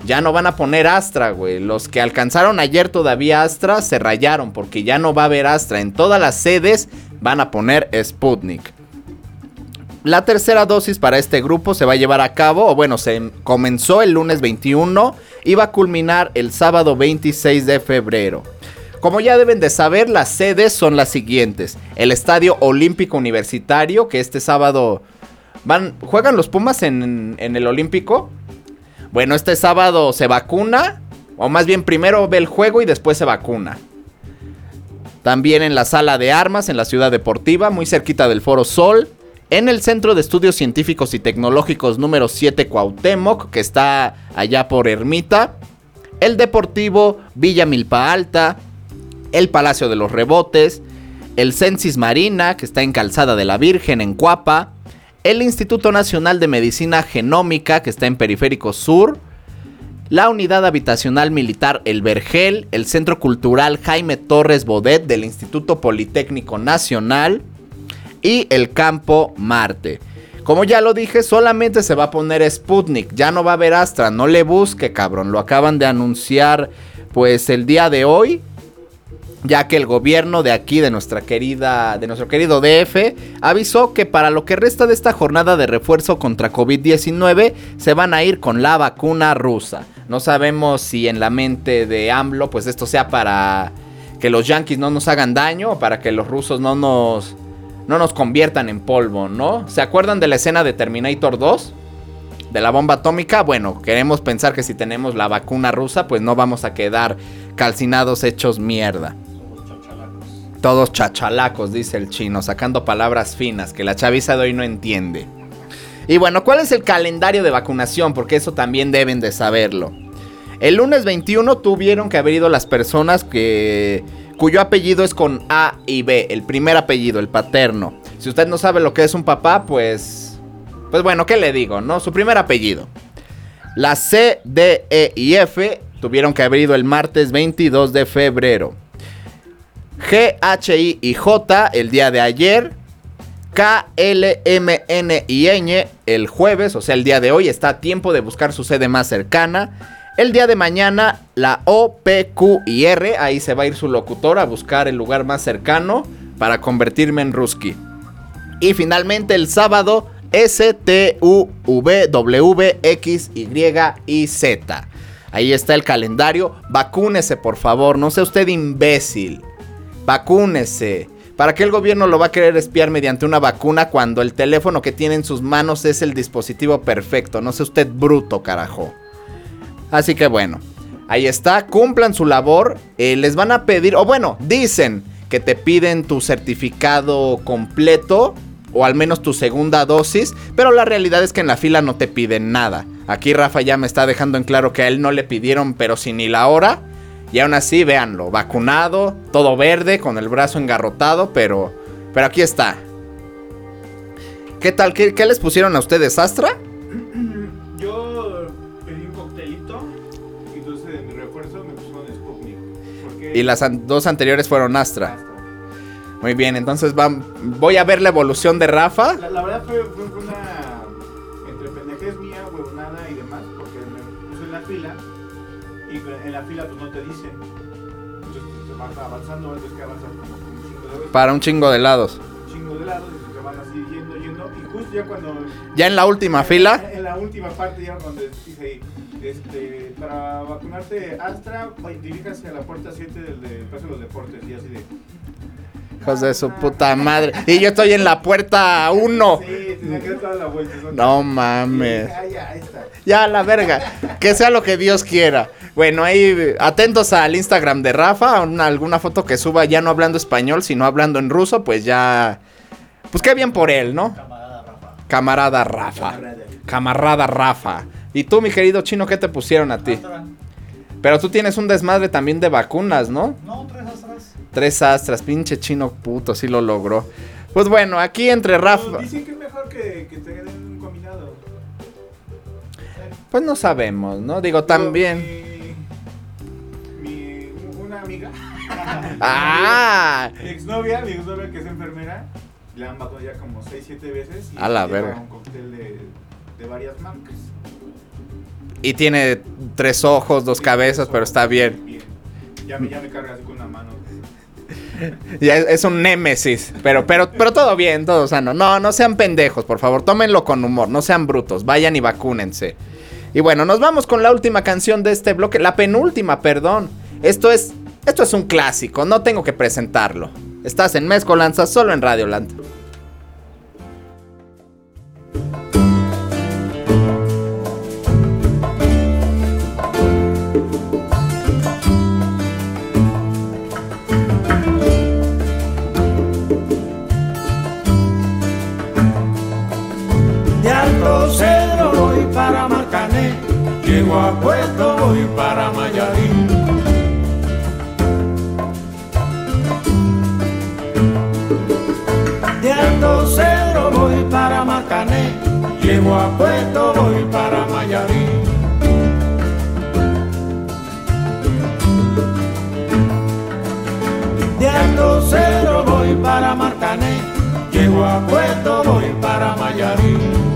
Ya no van a poner Astra, güey. Los que alcanzaron ayer todavía Astra se rayaron porque ya no va a haber Astra. En todas las sedes van a poner Sputnik. La tercera dosis para este grupo se va a llevar a cabo, o bueno, se comenzó el lunes 21 y va a culminar el sábado 26 de febrero. Como ya deben de saber, las sedes son las siguientes. El Estadio Olímpico Universitario, que este sábado van, juegan los Pumas en, en el Olímpico. Bueno, este sábado se vacuna, o más bien primero ve el juego y después se vacuna. También en la sala de armas en la ciudad deportiva, muy cerquita del Foro Sol. En el Centro de Estudios Científicos y Tecnológicos número 7 Cuauhtémoc, que está allá por Ermita. El Deportivo Villa Milpa Alta. El Palacio de los Rebotes. El Censis Marina, que está en Calzada de la Virgen, en Cuapa. El Instituto Nacional de Medicina Genómica, que está en Periférico Sur la Unidad Habitacional Militar El Vergel, el Centro Cultural Jaime Torres Bodet del Instituto Politécnico Nacional y el Campo Marte. Como ya lo dije, solamente se va a poner Sputnik, ya no va a haber Astra, no le busque, cabrón, lo acaban de anunciar pues el día de hoy. ya que el gobierno de aquí, de nuestra querida, de nuestro querido DF, avisó que para lo que resta de esta jornada de refuerzo contra COVID-19 se van a ir con la vacuna rusa. No sabemos si en la mente de AMLO, pues esto sea para que los yanquis no nos hagan daño o para que los rusos no nos, no nos conviertan en polvo, ¿no? ¿Se acuerdan de la escena de Terminator 2? De la bomba atómica, bueno, queremos pensar que si tenemos la vacuna rusa, pues no vamos a quedar calcinados hechos mierda. Todos chachalacos, dice el chino, sacando palabras finas que la chaviza de hoy no entiende. Y bueno, ¿cuál es el calendario de vacunación? Porque eso también deben de saberlo. El lunes 21 tuvieron que haber ido las personas que cuyo apellido es con A y B, el primer apellido, el paterno. Si usted no sabe lo que es un papá, pues pues bueno, ¿qué le digo, no? Su primer apellido. La C, D, E y F tuvieron que haber el martes 22 de febrero. G, H, I y J el día de ayer. K, L, M, N y Ñ el jueves, o sea, el día de hoy. Está a tiempo de buscar su sede más cercana. El día de mañana, la O, P, Q y R. Ahí se va a ir su locutor a buscar el lugar más cercano para convertirme en Ruski. Y finalmente el sábado, S, T, U, V, W, X, Y y Z. Ahí está el calendario. Vacúnese, por favor. No sea usted imbécil. Vacúnese. ¿Para qué el gobierno lo va a querer espiar mediante una vacuna cuando el teléfono que tiene en sus manos es el dispositivo perfecto? No sea usted bruto, carajo. Así que bueno, ahí está, cumplan su labor. eh, les van a pedir, o bueno, dicen que te piden tu certificado completo o al menos tu segunda dosis, pero la realidad es que en la fila no te piden nada. Aquí Rafa ya me está dejando en claro que a él no le pidieron, pero si ni la hora. Y aún así, véanlo, vacunado, todo verde, con el brazo engarrotado, pero, pero aquí está. ¿Qué tal? ¿Qué, qué les pusieron a ustedes, Astra? Y las an- dos anteriores fueron Astra. Muy bien, entonces vam- voy a ver la evolución de Rafa. La, la verdad fue, fue una. Entre pendejez mía, huevonada y demás, porque me puse en la fila y en la fila pues no te dicen. Entonces te vas avanzando, antes que avanzas como un chingo de veces. Para un chingo de lados. Un chingo de lados y te van así yendo, yendo. Y justo ya cuando. Ya en la última fila. En la última parte, ya cuando dice ahí. Este, para vacunarte Astra, diríjase a la puerta 7 del de Plaza de los Deportes y así de. Hijos de su puta madre. Y yo estoy en la puerta 1. Sí, te saqué toda la vuelta. ¿no? No mames. Ah, ya, ahí está. Ya, la verga. Que sea lo que Dios quiera. Bueno, ahí atentos al Instagram de Rafa. una- alguna foto que suba ya no hablando español, sino hablando en ruso, pues ya. Pues qué bien por él, ¿no? Camarada Rafa. Camarada Rafa. ¿Y tú, mi querido chino, qué te pusieron a ti? Pero tú tienes un desmadre también de vacunas, ¿no? No, tres astras. Tres astras, pinche chino puto, sí lo logró. Pues bueno, aquí entre Rafa. Dicen que es mejor que, que te den un combinado. Pues no sabemos, ¿no? Digo, también. Mi, mi- una amiga. *laughs* ¡Ah! Mi exnovia, mi exnovia que es enfermera, la han vacunado ya como 6, 7 veces. Y A la verga. un cóctel de, de varias marcas. Y tiene tres ojos, dos cabezas, pero está bien. Ya me, ya me carga así con una mano. *laughs* Ya es, un némesis. Pero, pero, pero todo bien, todo sano. No, no sean pendejos, por favor. Tómenlo con humor, no sean brutos. Vayan y vacúnense. Y bueno, nos vamos con la última canción de este bloque. La penúltima, perdón. Esto es. Esto es un clásico, no tengo que presentarlo. Estás en Mezcolanza solo en Radioland. De Puerto voy para Mayarín. De Alto voy para Marcané, llego a Puerto voy para Mayarín. De Alto voy para Marcané, llego a Puerto voy para Mayarín.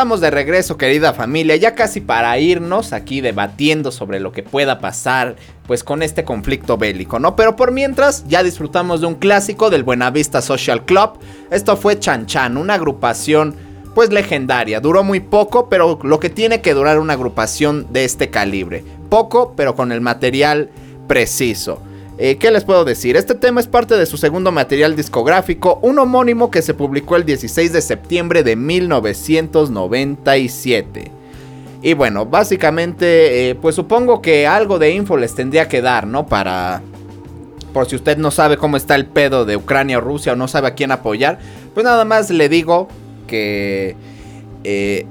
Estamos de regreso, querida familia, ya casi para irnos aquí debatiendo sobre lo que pueda pasar, pues con este conflicto bélico, ¿no? Pero por mientras, ya disfrutamos de un clásico del Buenavista Social Club. Esto fue Chan Chan, una agrupación pues legendaria. Duró muy poco, pero lo que tiene que durar una agrupación de este calibre. Poco, pero con el material preciso. Eh, ¿Qué les puedo decir? Este tema es parte de su segundo material discográfico, un homónimo que se publicó el 16 de septiembre de 1997. Y bueno, básicamente, eh, pues supongo que algo de info les tendría que dar, ¿no? Para... Por si usted no sabe cómo está el pedo de Ucrania o Rusia o no sabe a quién apoyar, pues nada más le digo que... eh,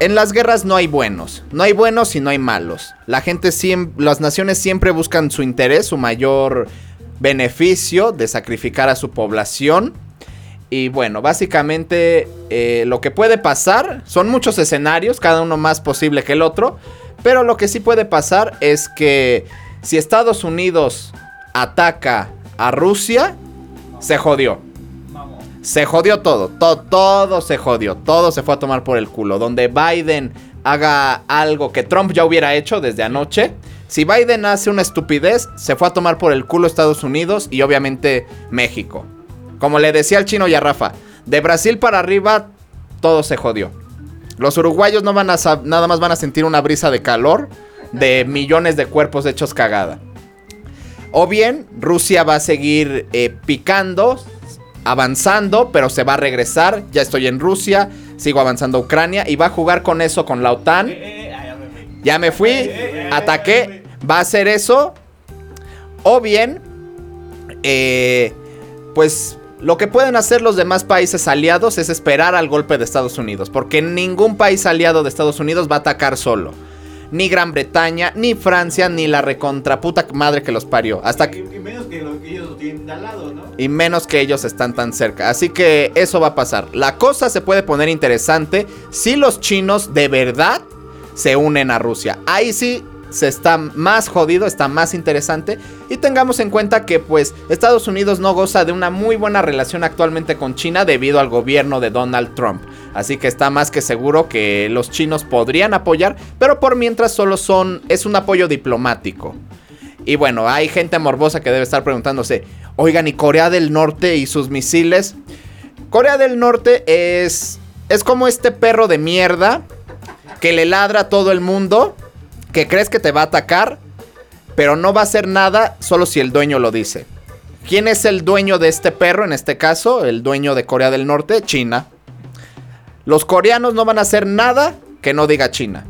en las guerras no hay buenos, no hay buenos y no hay malos. La gente siempre, las naciones siempre buscan su interés, su mayor beneficio de sacrificar a su población. Y bueno, básicamente eh, lo que puede pasar son muchos escenarios, cada uno más posible que el otro. Pero lo que sí puede pasar es que si Estados Unidos ataca a Rusia, se jodió. Se jodió todo, todo, se jodió, todo se fue a tomar por el culo. Donde Biden haga algo que Trump ya hubiera hecho desde anoche. Si Biden hace una estupidez, se fue a tomar por el culo Estados Unidos y obviamente México. Como le decía al chino y a Rafa, de Brasil para arriba todo se jodió. Los uruguayos no van a nada más van a sentir una brisa de calor de millones de cuerpos hechos cagada. O bien Rusia va a seguir eh, picando, avanzando, pero se va a regresar. Ya estoy en Rusia, sigo avanzando a Ucrania y va a jugar con eso con la OTAN. Ya me fui, ataqué, va a hacer eso. O bien, eh, pues lo que pueden hacer los demás países aliados es esperar al golpe de Estados Unidos, porque ningún país aliado de Estados Unidos va a atacar solo. Ni Gran Bretaña, ni Francia, ni la recontraputa madre que los parió. Hasta que, Y, menos que, lo, que ellos lo tienen al lado, ¿no? y menos que ellos están tan cerca. Así que eso va a pasar. La cosa se puede poner interesante si los chinos de verdad se unen a Rusia. Ahí sí se está más jodido, está más interesante. Y tengamos en cuenta que pues Estados Unidos no goza de una muy buena relación actualmente con China debido al gobierno de Donald Trump. Así que está más que seguro que los chinos podrían apoyar, pero por mientras solo son es un apoyo diplomático. Y bueno, hay gente morbosa que debe estar preguntándose, oigan, ¿y Corea del Norte y sus misiles? Corea del Norte es es como este perro de mierda que le ladra a todo el mundo, que crees que te va a atacar, pero no va a hacer nada solo si el dueño lo dice. ¿Quién es el dueño de este perro en este caso? El dueño de Corea del Norte, China. Los coreanos no van a hacer nada que no diga China.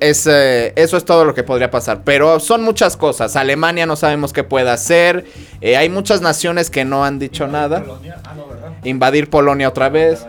Es, eh, eso es todo lo que podría pasar. Pero son muchas cosas. Alemania no sabemos qué puede hacer. Eh, hay muchas naciones que no han dicho nada. Invadir Polonia otra vez.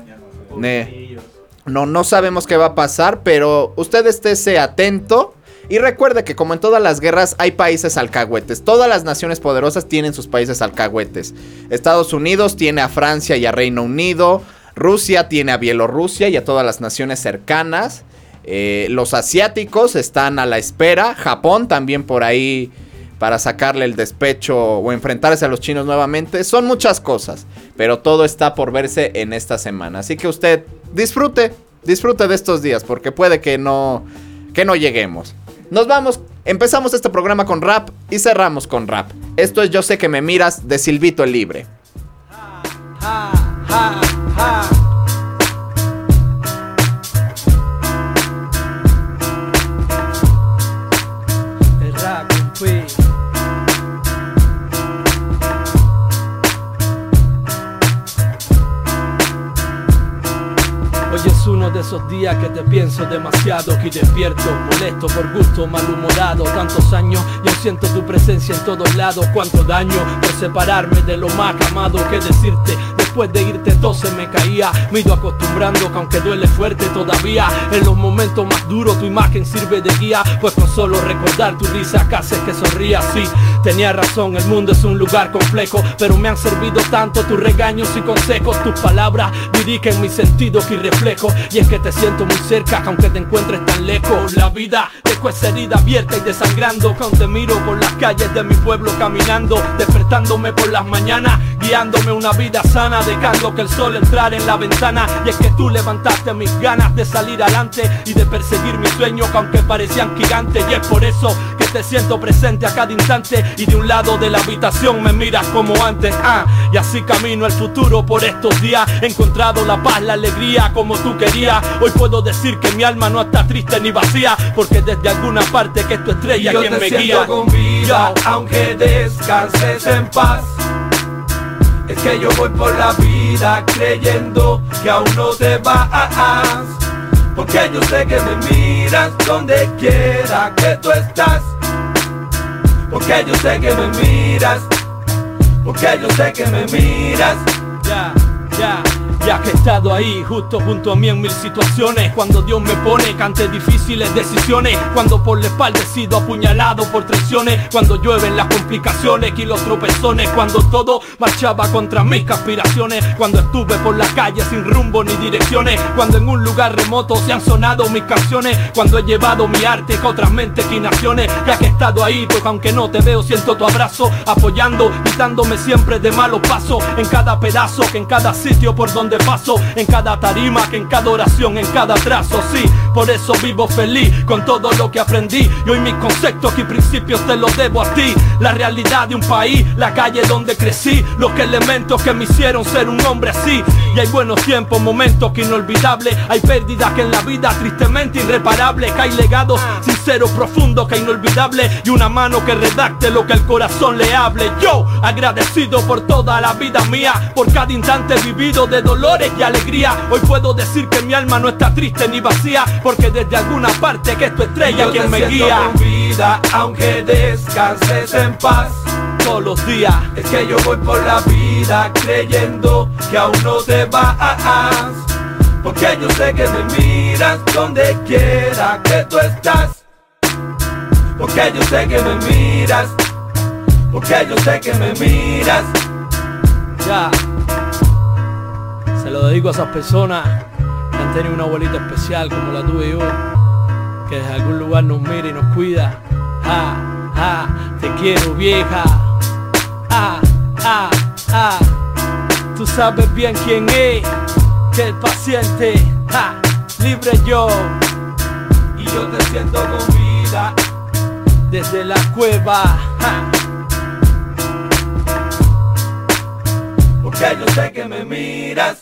No, no sabemos qué va a pasar, pero usted estése atento. Y recuerde que como en todas las guerras hay países alcahuetes. Todas las naciones poderosas tienen sus países alcahuetes. Estados Unidos tiene a Francia y a Reino Unido. Rusia tiene a Bielorrusia y a todas las naciones cercanas. Eh, los asiáticos están a la espera. Japón también por ahí para sacarle el despecho o enfrentarse a los chinos nuevamente. Son muchas cosas, pero todo está por verse en esta semana. Así que usted disfrute, disfrute de estos días porque puede que no que no lleguemos. Nos vamos, empezamos este programa con rap y cerramos con rap. Esto es Yo sé que me miras de Silvito el Libre. Esos días que te pienso demasiado Que despierto, molesto, por gusto, malhumorado Tantos años y aún siento tu presencia en todos lados Cuánto daño por separarme de lo más amado que decirte Después de irte todo se me caía. Me ido acostumbrando que aunque duele fuerte todavía En los momentos más duros tu imagen sirve de guía. Pues con solo recordar tu risa casi que sonría Sí, tenía razón, el mundo es un lugar complejo Pero me han servido tanto tus regaños y consejos. Tus palabras dirigen mis sentidos y reflejo. Y es que te siento muy cerca aunque te encuentres tan lejos La vida dejó esa herida abierta y desangrando. Cuando te miro por las calles de mi pueblo caminando Despertándome por las mañanas Guiándome una vida sana Dejando que el sol entrara en la ventana. Y es que tú levantaste mis ganas de salir adelante Y de perseguir mis sueños que aunque parecían gigantes. Y es por eso que te siento presente a cada instante. Y de un lado de la habitación me miras como antes. Ah, Y así camino el futuro por estos días. He encontrado la paz, la alegría como tú querías. Hoy puedo decir que mi alma no está triste ni vacía Porque desde alguna parte que es tu estrella Yo quien te me siento guía. con vida, aunque descanses en paz. Es que yo voy por la vida creyendo que aún no te vas. Porque yo sé que me miras donde quiera que tú estás. Porque yo sé que me miras. Porque yo sé que me miras. Ya, ya, ya que he estado ahí justo junto a mí en mil situaciones. Cuando Dios me pone cante difíciles decisiones. Cuando por la espalda he sido apuñalado por traiciones. Cuando llueven las complicaciones y los tropezones. Cuando todo marchaba contra mis aspiraciones Cuando estuve por la calle sin rumbo ni direcciones. Cuando en un lugar remoto se han sonado mis canciones. Cuando he llevado mi arte a otras mentes y naciones. Ya que he estado ahí pues aunque no te veo siento tu abrazo. Apoyando y dándome siempre de malos pasos. En cada pedazo que en cada sitio por donde paso En cada tarima que en cada oración en cada trazo Sí, por eso vivo feliz con todo lo que aprendí. Y hoy mis conceptos y principios te los debo a ti. La realidad de un país, la calle donde crecí Los elementos que me hicieron ser un hombre así. Y hay buenos tiempos, momentos que inolvidables. Hay pérdidas que en la vida tristemente irreparables. Que hay legados sinceros, profundos que inolvidables. Y una mano que redacte lo que el corazón le hable. Yo agradecido por toda la vida mía Por cada instante vivido de dolor dolores y alegría. Hoy puedo decir que mi alma no está triste ni vacía, porque desde alguna parte que es tu estrella Yo quien me guía. con vida, aunque descanses en paz. Todos los días Es que yo voy por la vida creyendo que aún no te vas. Porque yo sé que me miras donde quiera que tú estás. Porque yo sé que me miras. Porque yo sé que me miras. Ya. Se lo dedico a esas personas que han tenido una abuelita especial como la tuve yo, que desde algún lugar nos mira y nos cuida. Ja, ja, te quiero vieja. Ah, ah, ah. Tú sabes bien quién es, que el paciente, libre yo. Y yo te siento con vida. Desde la cueva. Yo sé que me miras.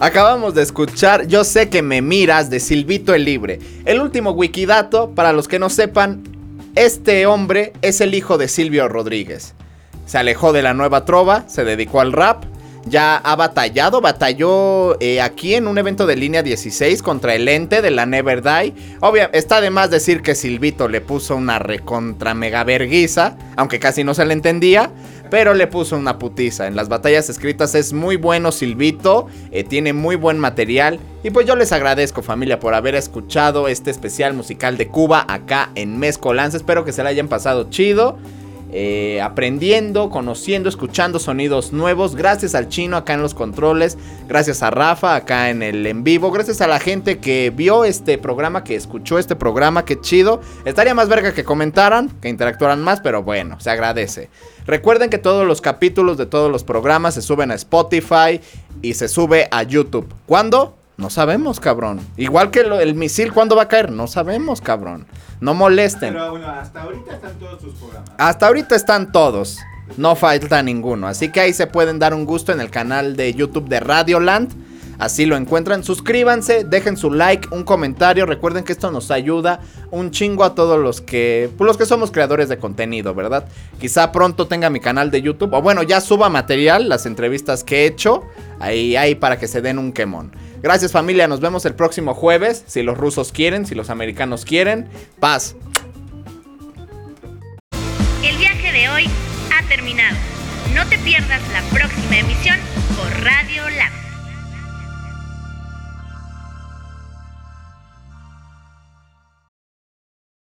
Acabamos de escuchar Yo sé que me miras de Silvito el Libre. El último wikidato, para los que no sepan, este hombre es el hijo de Silvio Rodríguez. Se alejó de la nueva trova, se dedicó al rap. Ya ha batallado, batalló eh, aquí en un evento de línea 16 contra el ente de la Never Die. Obvio, está de más decir que Silvito le puso una recontra mega verguiza, aunque casi no se le entendía, pero le puso una putiza. En las batallas escritas es muy bueno Silvito, eh, tiene muy buen material. Y pues yo les agradezco familia por haber escuchado este especial musical de Cuba acá en Mezcolanza. Espero que se la hayan pasado chido. Eh, aprendiendo, conociendo, escuchando sonidos nuevos. Gracias al chino acá en los controles. Gracias a Rafa acá en el en vivo. Gracias a la gente que vio este programa, que escuchó este programa. Qué chido. Estaría más verga que comentaran, que interactuaran más, pero bueno, se agradece. Recuerden que todos los capítulos de todos los programas se suben a Spotify y se sube a YouTube. ¿Cuándo? No sabemos, cabrón. Igual que el misil, ¿cuándo va a caer? No sabemos, cabrón. No molesten. Pero bueno, hasta ahorita están todos sus programas. Hasta ahorita están todos. No falta ninguno. Así que ahí se pueden dar un gusto en el canal de YouTube de Radioland. Así lo encuentran. Suscríbanse, dejen su like, un comentario. Recuerden que esto nos ayuda un chingo a todos los que. pues, los que somos creadores de contenido, ¿verdad? Quizá pronto tenga mi canal de YouTube. O bueno, ya suba material, las entrevistas que he hecho. Ahí, ahí para que se den un quemón. Gracias familia, nos vemos el próximo jueves. Si los rusos quieren, si los americanos quieren. Paz. El viaje de hoy ha terminado. No te pierdas la próxima emisión.